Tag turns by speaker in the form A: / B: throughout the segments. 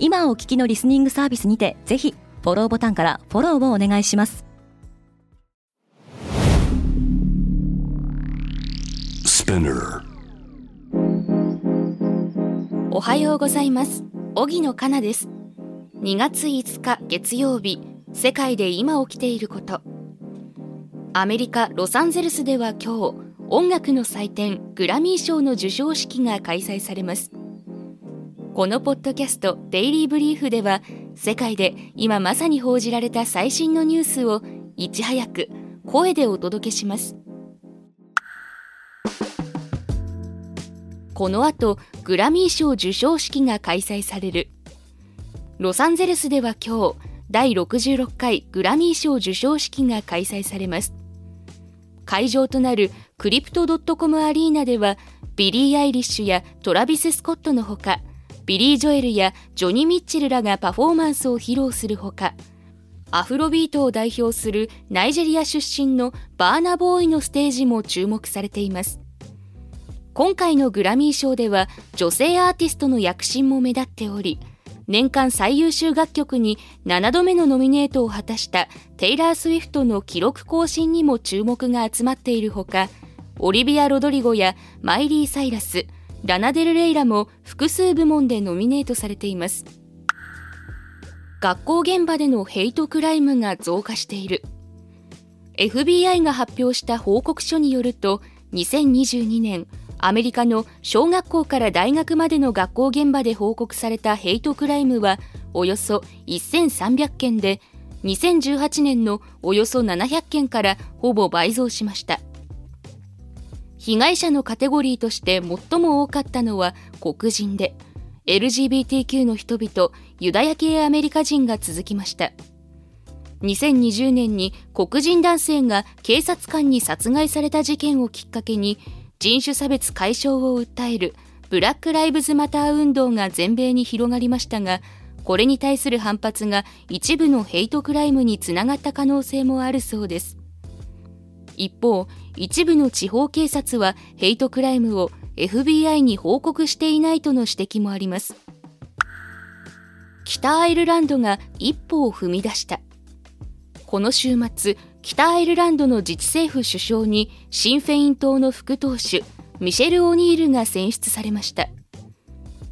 A: 今お聞きのリスニングサービスにてぜひフォローボタンからフォローをお願いします。
B: おはようございます。荻野かなです。2月5日月曜日世界で今起きていること。アメリカ・ロサンゼルスでは今日音楽の祭典グラミー賞の授賞式が開催されますこのポッドキャストデイリーブリーフでは世界で今まさに報じられた最新のニュースをいち早く声でお届けします。この後グラミー賞授賞式が開催される。ロサンゼルスでは今日第66回グラミー賞授賞式が開催されます。会場となるクリプトドットコムアリーナではビリー・アイリッシュやトラビス・スコットのほかビリー・ジョエルやジョニ・ミッチェルらがパフォーマンスを披露するほかアフロビートを代表するナイジェリア出身のバーナボーイのステージも注目されています。今回のグラミー賞では女性アーティストの躍進も目立っており年間最優秀楽曲に7度目のノミネートを果たしたテイラー・スウィフトの記録更新にも注目が集まっているほかオリビア・ロドリゴやマイリー・サイラスラナデル・レイラも複数部門でノミネートされています。学校現場でのヘイトクライムが増加している。FBI が発表した報告書によると2022年アメリカの小学校から大学までの学校現場で報告されたヘイトクライムはおよそ1300件で2018年のおよそ700件からほぼ倍増しました。被害者のカテゴリーとして最も多かったのは黒人で LGBTQ の人々ユダヤ系アメリカ人が続きました。2020年に黒人男性が警察官に殺害された事件をきっかけに人種差別解消を訴えるブラック・ライブズ・マター運動が全米に広がりましたがこれに対する反発が一部のヘイトクライムにつながった可能性もあるそうです。一方一部の地方警察はヘイトクライムを FBI に報告していないとの指摘もあります。北アイルランドが一歩を踏み出した。この週末北アイルランドの自治政府首相にシン・フェイン党の副党首ミシェル・オニールが選出されました。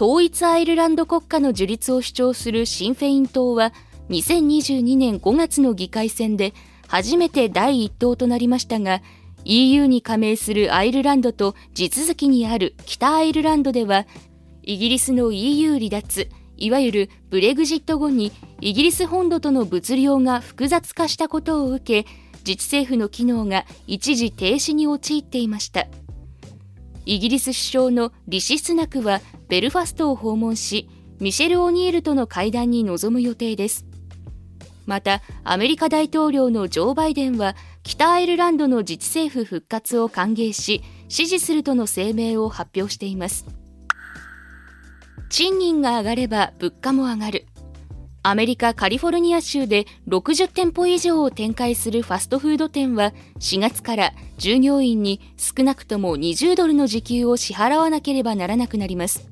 B: 統一アイルランド国家の樹立を主張するシン・フェイン党は2022年5月の議会選で初めて第一党となりましたが EU に加盟するアイルランドと地続きにある北アイルランドではイギリスの EU 離脱いわゆるブレグジット後にイギリス本土との物量が複雑化したことを受け自治政府の機能が一時停止に陥っていました。イギリス首相のリシ・スナクはベルファストを訪問しミシェル・オニールとの会談に臨む予定です。またアメリカ大統領のジョー・バイデンは北アイルランドの自治政府復活を歓迎し支持するとの声明を発表しています。賃金が上がれば物価も上がる。アメリカ・カリフォルニア州で60店舗以上を展開するファストフード店は4月から従業員に少なくとも20ドルの時給を支払わなければならなくなります。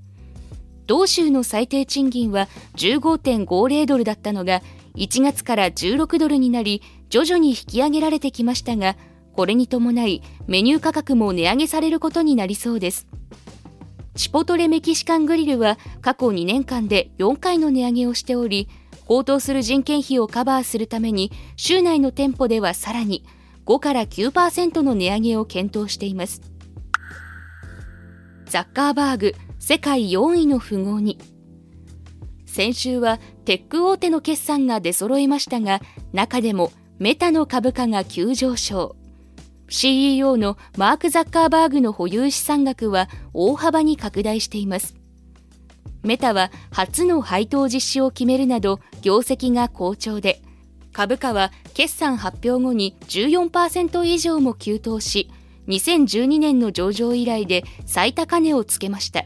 B: 同州の最低賃金は15.50ドルだったのが1月から16ドルになり徐々に引き上げられてきましたがこれに伴いメニュー価格も値上げされることになりそうです。チポトレメキシカングリルは過去2年間で4回の値上げをしており高騰する人件費をカバーするために州内の店舗ではさらに5から9%の値上げを検討しています。ザッカーバーグ世界4位の富豪に。先週はテック大手の決算が出揃いましたが中でもメタの株価が急上昇。CEO のマーク・ザッカーバーグの保有資産額は大幅に拡大しています。メタは初の配当実施を決めるなど業績が好調で株価は決算発表後に14%以上も急騰し2012年の上場以来で最高値をつけました。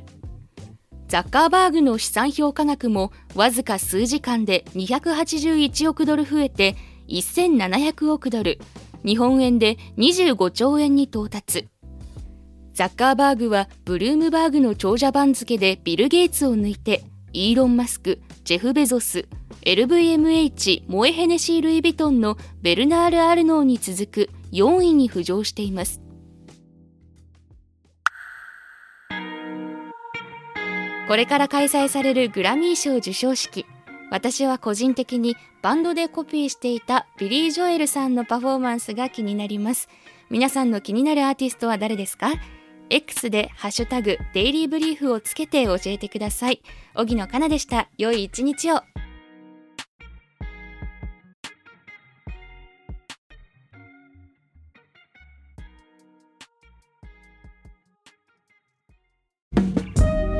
B: ザッカーバーグの資産評価額もわずか数時間で281億ドル増えて1700億ドル。日本円で25兆円に到達。ザッカーバーグはブルームバーグの長者番付でビル・ゲイツを抜いてイーロン・マスク、ジェフ・ベゾス、LVMH モエヘネシー・ルイ・ヴィトンのベルナール・アルノーに続く4位に浮上しています。これから開催されるグラミー賞授賞式。私は個人的にバンドでコピーしていたビリー・ジョエルさんのパフォーマンスが気になります。皆さんの気になるアーティストは誰ですか？X でハッシュタグデイリーブリーフをつけて教えてください。荻野かなでした。良い一日を。